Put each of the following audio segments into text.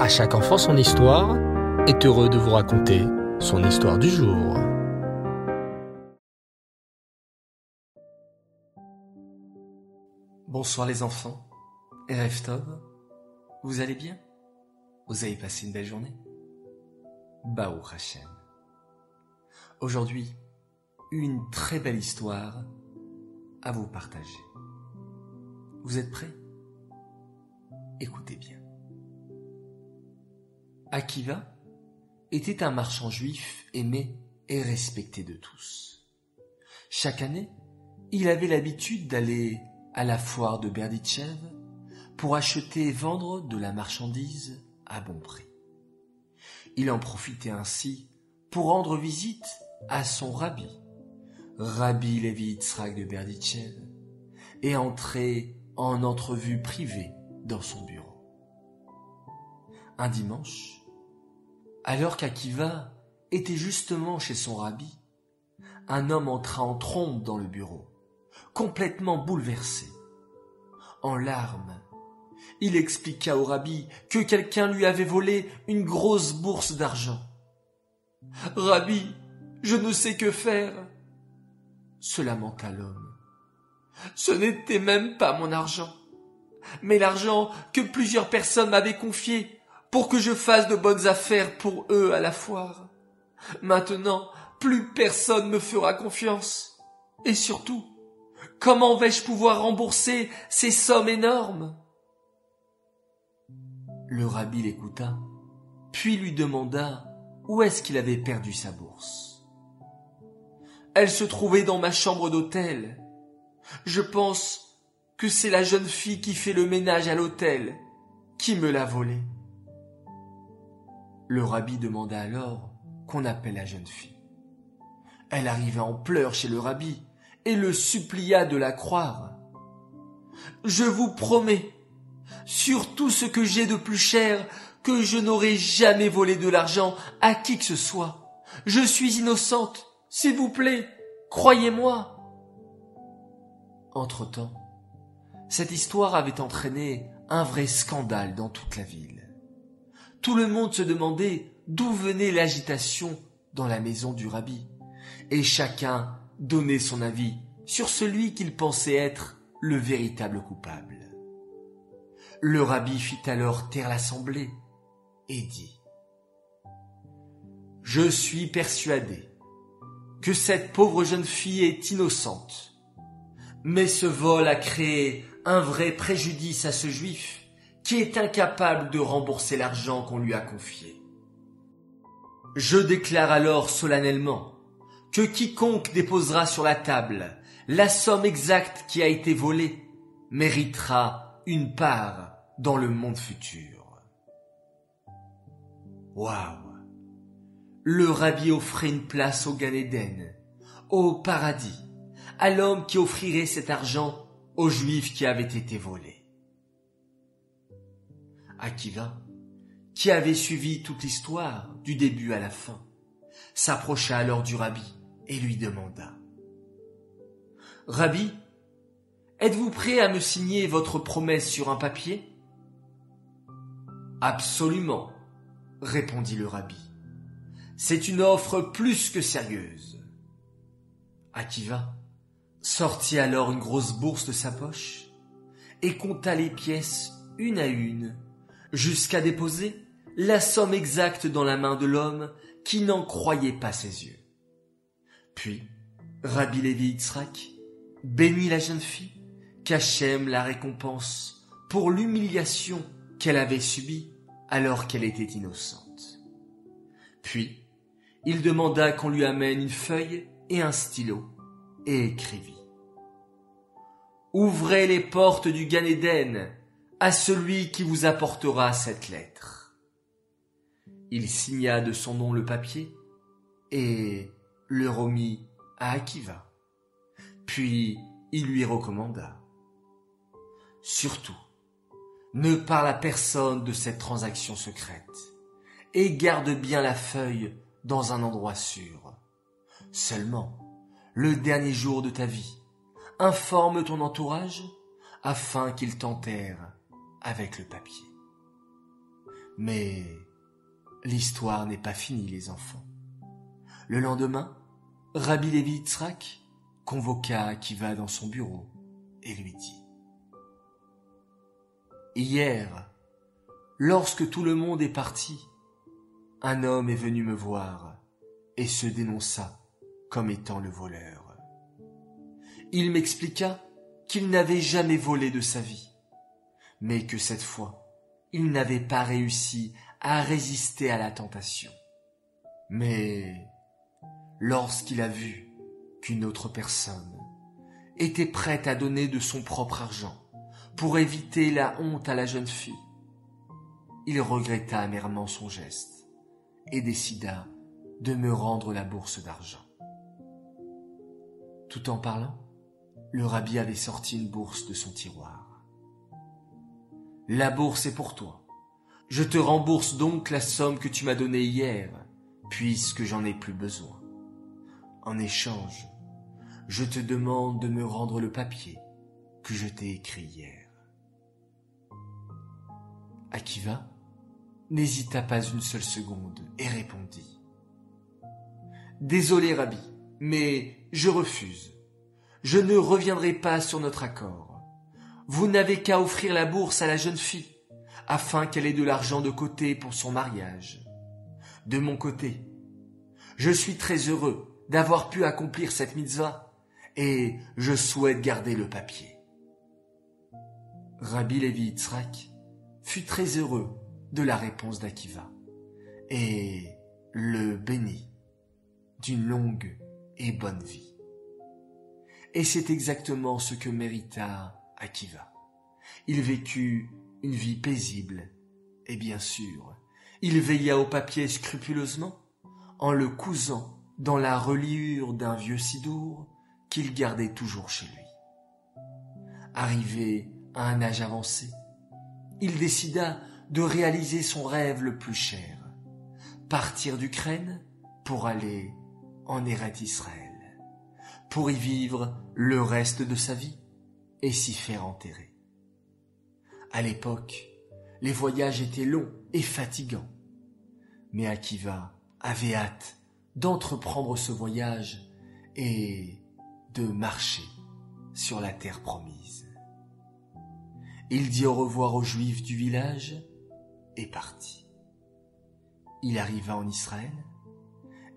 À chaque enfant son histoire est heureux de vous raconter son histoire du jour. Bonsoir les enfants. Erev Tov, vous allez bien? Vous avez passé une belle journée? Baou Hashem. Aujourd'hui, une très belle histoire à vous partager. Vous êtes prêts? Écoutez bien. Akiva était un marchand juif aimé et respecté de tous. Chaque année, il avait l'habitude d'aller à la foire de Berditchev pour acheter et vendre de la marchandise à bon prix. Il en profitait ainsi pour rendre visite à son rabbi, Rabbi Levi Yitzhak de Berditchev, et entrer en entrevue privée dans son bureau. Un dimanche, alors qu'Akiva était justement chez son rabbi, un homme entra en trompe dans le bureau, complètement bouleversé. En larmes, il expliqua au rabbi que quelqu'un lui avait volé une grosse bourse d'argent. Rabbi, je ne sais que faire, se lamenta l'homme. Ce n'était même pas mon argent, mais l'argent que plusieurs personnes m'avaient confié pour que je fasse de bonnes affaires pour eux à la foire. Maintenant, plus personne me fera confiance. Et surtout, comment vais-je pouvoir rembourser ces sommes énormes? Le rabbi l'écouta, puis lui demanda où est-ce qu'il avait perdu sa bourse. Elle se trouvait dans ma chambre d'hôtel. Je pense que c'est la jeune fille qui fait le ménage à l'hôtel qui me l'a volée. Le rabbi demanda alors qu'on appelle la jeune fille. Elle arriva en pleurs chez le rabbi et le supplia de la croire. Je vous promets, sur tout ce que j'ai de plus cher, que je n'aurai jamais volé de l'argent à qui que ce soit. Je suis innocente, s'il vous plaît, croyez-moi. Entre-temps, cette histoire avait entraîné un vrai scandale dans toute la ville tout le monde se demandait d'où venait l'agitation dans la maison du rabbi, et chacun donnait son avis sur celui qu'il pensait être le véritable coupable. Le rabbi fit alors taire l'assemblée et dit Je suis persuadé que cette pauvre jeune fille est innocente, mais ce vol a créé un vrai préjudice à ce juif qui est incapable de rembourser l'argent qu'on lui a confié. Je déclare alors solennellement que quiconque déposera sur la table la somme exacte qui a été volée méritera une part dans le monde futur. Waouh Le rabbi offrait une place au Gan Eden, au paradis, à l'homme qui offrirait cet argent aux juifs qui avaient été volés. Akiva, qui avait suivi toute l'histoire du début à la fin, s'approcha alors du rabbi et lui demanda Rabbi, êtes-vous prêt à me signer votre promesse sur un papier Absolument, répondit le rabbi. C'est une offre plus que sérieuse. Akiva sortit alors une grosse bourse de sa poche et compta les pièces une à une jusqu'à déposer la somme exacte dans la main de l'homme qui n'en croyait pas ses yeux. Puis, Rabbi Levi Yitzhak bénit la jeune fille, qu'Hachem la récompense pour l'humiliation qu'elle avait subie alors qu'elle était innocente. Puis, il demanda qu'on lui amène une feuille et un stylo, et écrivit. Ouvrez les portes du Gan Eden à celui qui vous apportera cette lettre. Il signa de son nom le papier et le remit à Akiva. Puis il lui recommanda. Surtout, ne parle à personne de cette transaction secrète et garde bien la feuille dans un endroit sûr. Seulement, le dernier jour de ta vie, informe ton entourage afin qu'il t'enterre avec le papier. Mais l'histoire n'est pas finie, les enfants. Le lendemain, Rabbi Levi Yitzhak convoqua Akiva dans son bureau et lui dit Hier, lorsque tout le monde est parti, un homme est venu me voir et se dénonça comme étant le voleur. Il m'expliqua qu'il n'avait jamais volé de sa vie, mais que cette fois, il n'avait pas réussi à résister à la tentation. Mais lorsqu'il a vu qu'une autre personne était prête à donner de son propre argent pour éviter la honte à la jeune fille, il regretta amèrement son geste et décida de me rendre la bourse d'argent. Tout en parlant, le rabbi avait sorti une bourse de son tiroir. La bourse est pour toi. Je te rembourse donc la somme que tu m'as donnée hier, puisque j'en ai plus besoin. En échange, je te demande de me rendre le papier que je t'ai écrit hier. Akiva n'hésita pas une seule seconde et répondit. Désolé, Rabbi, mais je refuse. Je ne reviendrai pas sur notre accord. Vous n'avez qu'à offrir la bourse à la jeune fille, afin qu'elle ait de l'argent de côté pour son mariage. De mon côté, je suis très heureux d'avoir pu accomplir cette mitzvah, et je souhaite garder le papier. Rabbi Levi Yitzhak fut très heureux de la réponse d'Akiva, et le bénit d'une longue et bonne vie. Et c'est exactement ce que mérita Akiva. Il vécut une vie paisible, et bien sûr, il veilla au papier scrupuleusement, en le cousant dans la reliure d'un vieux sidour qu'il gardait toujours chez lui. Arrivé à un âge avancé, il décida de réaliser son rêve le plus cher, partir d'Ukraine pour aller en Eret Israël, pour y vivre le reste de sa vie et s'y faire enterrer. À l'époque, les voyages étaient longs et fatigants, mais Akiva avait hâte d'entreprendre ce voyage et de marcher sur la terre promise. Il dit au revoir aux Juifs du village et partit. Il arriva en Israël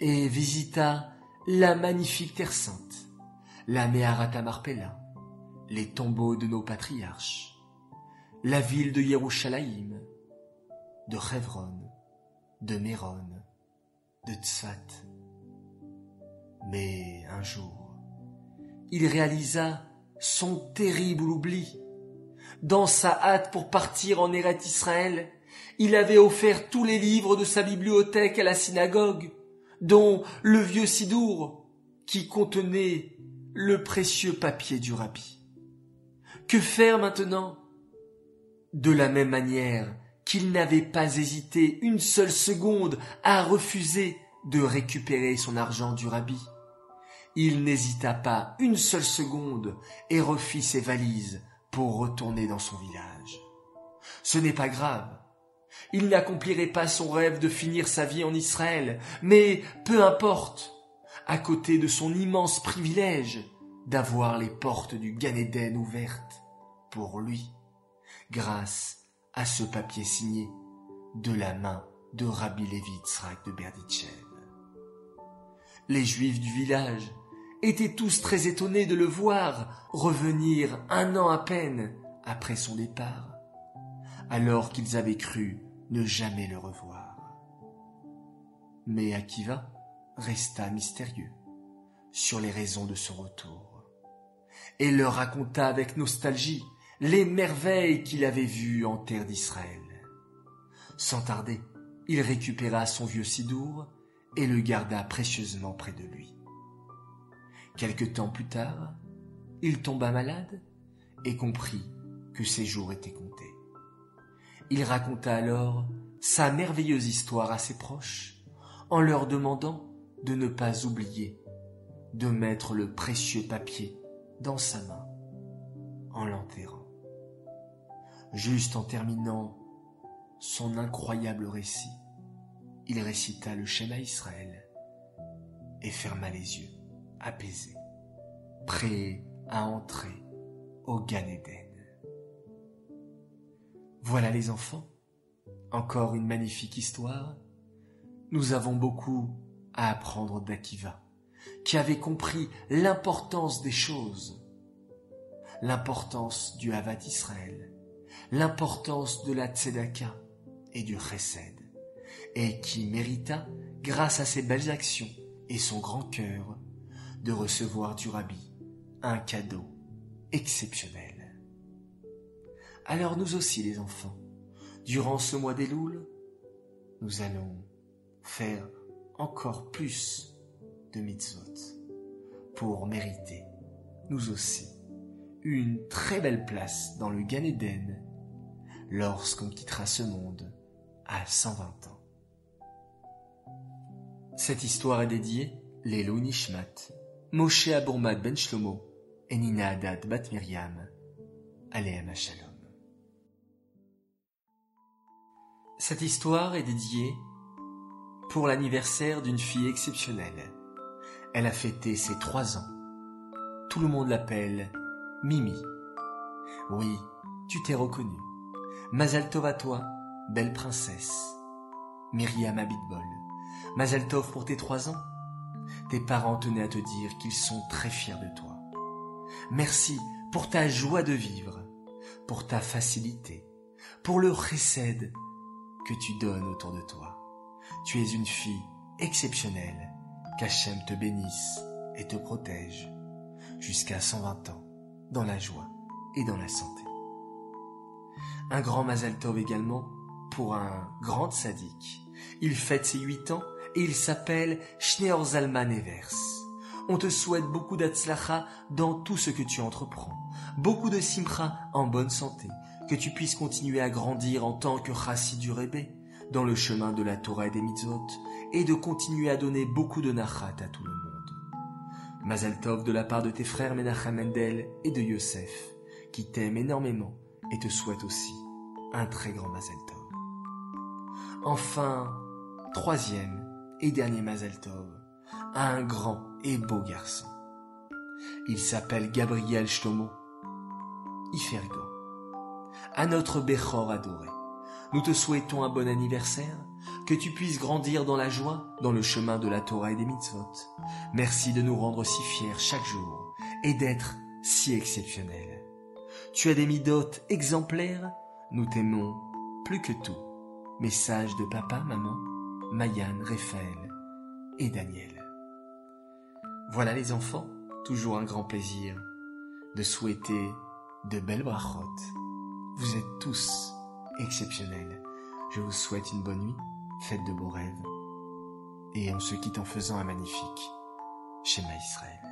et visita la magnifique Terre Sainte, la Meharata Marpella, les tombeaux de nos patriarches, la ville de Yerushalayim, de Hebron, de Méron, de Tzfat. Mais un jour, il réalisa son terrible oubli. Dans sa hâte pour partir en Eret Israël, il avait offert tous les livres de sa bibliothèque à la synagogue dont le vieux Sidour, qui contenait le précieux papier du rabbi. Que faire maintenant? De la même manière qu'il n'avait pas hésité une seule seconde à refuser de récupérer son argent du rabbi, il n'hésita pas une seule seconde et refit ses valises pour retourner dans son village. Ce n'est pas grave, il n'accomplirait pas son rêve de finir sa vie en Israël, mais peu importe, à côté de son immense privilège d'avoir les portes du Gan ouvertes pour lui, grâce à ce papier signé de la main de Rabbi Levi de Berditchev. Les Juifs du village étaient tous très étonnés de le voir revenir un an à peine après son départ, alors qu'ils avaient cru ne jamais le revoir. Mais Akiva resta mystérieux sur les raisons de son retour et leur raconta avec nostalgie les merveilles qu'il avait vues en terre d'Israël. Sans tarder, il récupéra son vieux sidour et le garda précieusement près de lui. Quelque temps plus tard, il tomba malade et comprit que ses jours étaient comptés. Il raconta alors sa merveilleuse histoire à ses proches, en leur demandant de ne pas oublier de mettre le précieux papier dans sa main en l'enterrant. Juste en terminant son incroyable récit, il récita le schéma Israël et ferma les yeux, apaisé, prêt à entrer au Gan Eden. Voilà les enfants, encore une magnifique histoire. Nous avons beaucoup à apprendre d'Akiva, qui avait compris l'importance des choses, l'importance du Havat Israël, l'importance de la Tzedaka et du Chesed, et qui mérita, grâce à ses belles actions et son grand cœur, de recevoir du Rabbi un cadeau exceptionnel. Alors nous aussi les enfants, durant ce mois des Louls, nous allons faire encore plus de mitzvot pour mériter, nous aussi, une très belle place dans le Gan Eden lorsqu'on quittera ce monde à 120 ans. Cette histoire est dédiée Lelo Nishmat, Moshe Abourmad Ben Shlomo et Nina Haddad Bat Miriam, Aléama Shalom. Cette histoire est dédiée pour l'anniversaire d'une fille exceptionnelle. Elle a fêté ses trois ans. Tout le monde l'appelle Mimi. Oui, tu t'es reconnue. Mazal Tov à toi, belle princesse. Myriam Abitbol. Mazal Tov pour tes trois ans. Tes parents tenaient à te dire qu'ils sont très fiers de toi. Merci pour ta joie de vivre, pour ta facilité, pour le chesed que tu donnes autour de toi. Tu es une fille exceptionnelle, qu'Hachem te bénisse et te protège jusqu'à 120 ans, dans la joie et dans la santé. Un grand Mazal Tov également pour un grand sadique. Il fête ses huit ans et il s'appelle Schneor Zalman Evers. On te souhaite beaucoup d'Atzlacha dans tout ce que tu entreprends, beaucoup de Simcha en bonne santé, que tu puisses continuer à grandir en tant que Chassid du Rebbe, dans le chemin de la Torah et des mitzvot, et de continuer à donner beaucoup de nachat à tout le monde. Mazal Tov de la part de tes frères Menachem Mendel et de Yosef, qui t'aiment énormément et te souhaitent aussi un très grand Mazal Tov. Enfin, troisième et dernier Mazal Tov, un grand et beau garçon. Il s'appelle Gabriel Shlomo Ifergo. À notre Bechor adoré, nous te souhaitons un bon anniversaire, que tu puisses grandir dans la joie, dans le chemin de la Torah et des mitzvot. Merci de nous rendre si fiers chaque jour et d'être si exceptionnels. Tu as des midotes exemplaires, nous t'aimons plus que tout. Message de papa, maman, Mayan, Raphaël et Daniel. Voilà les enfants, toujours un grand plaisir de souhaiter de belles brachot. Vous êtes tous exceptionnels. Je vous souhaite une bonne nuit, faites de beaux rêves, et on se quitte en faisant un magnifique schéma Israël.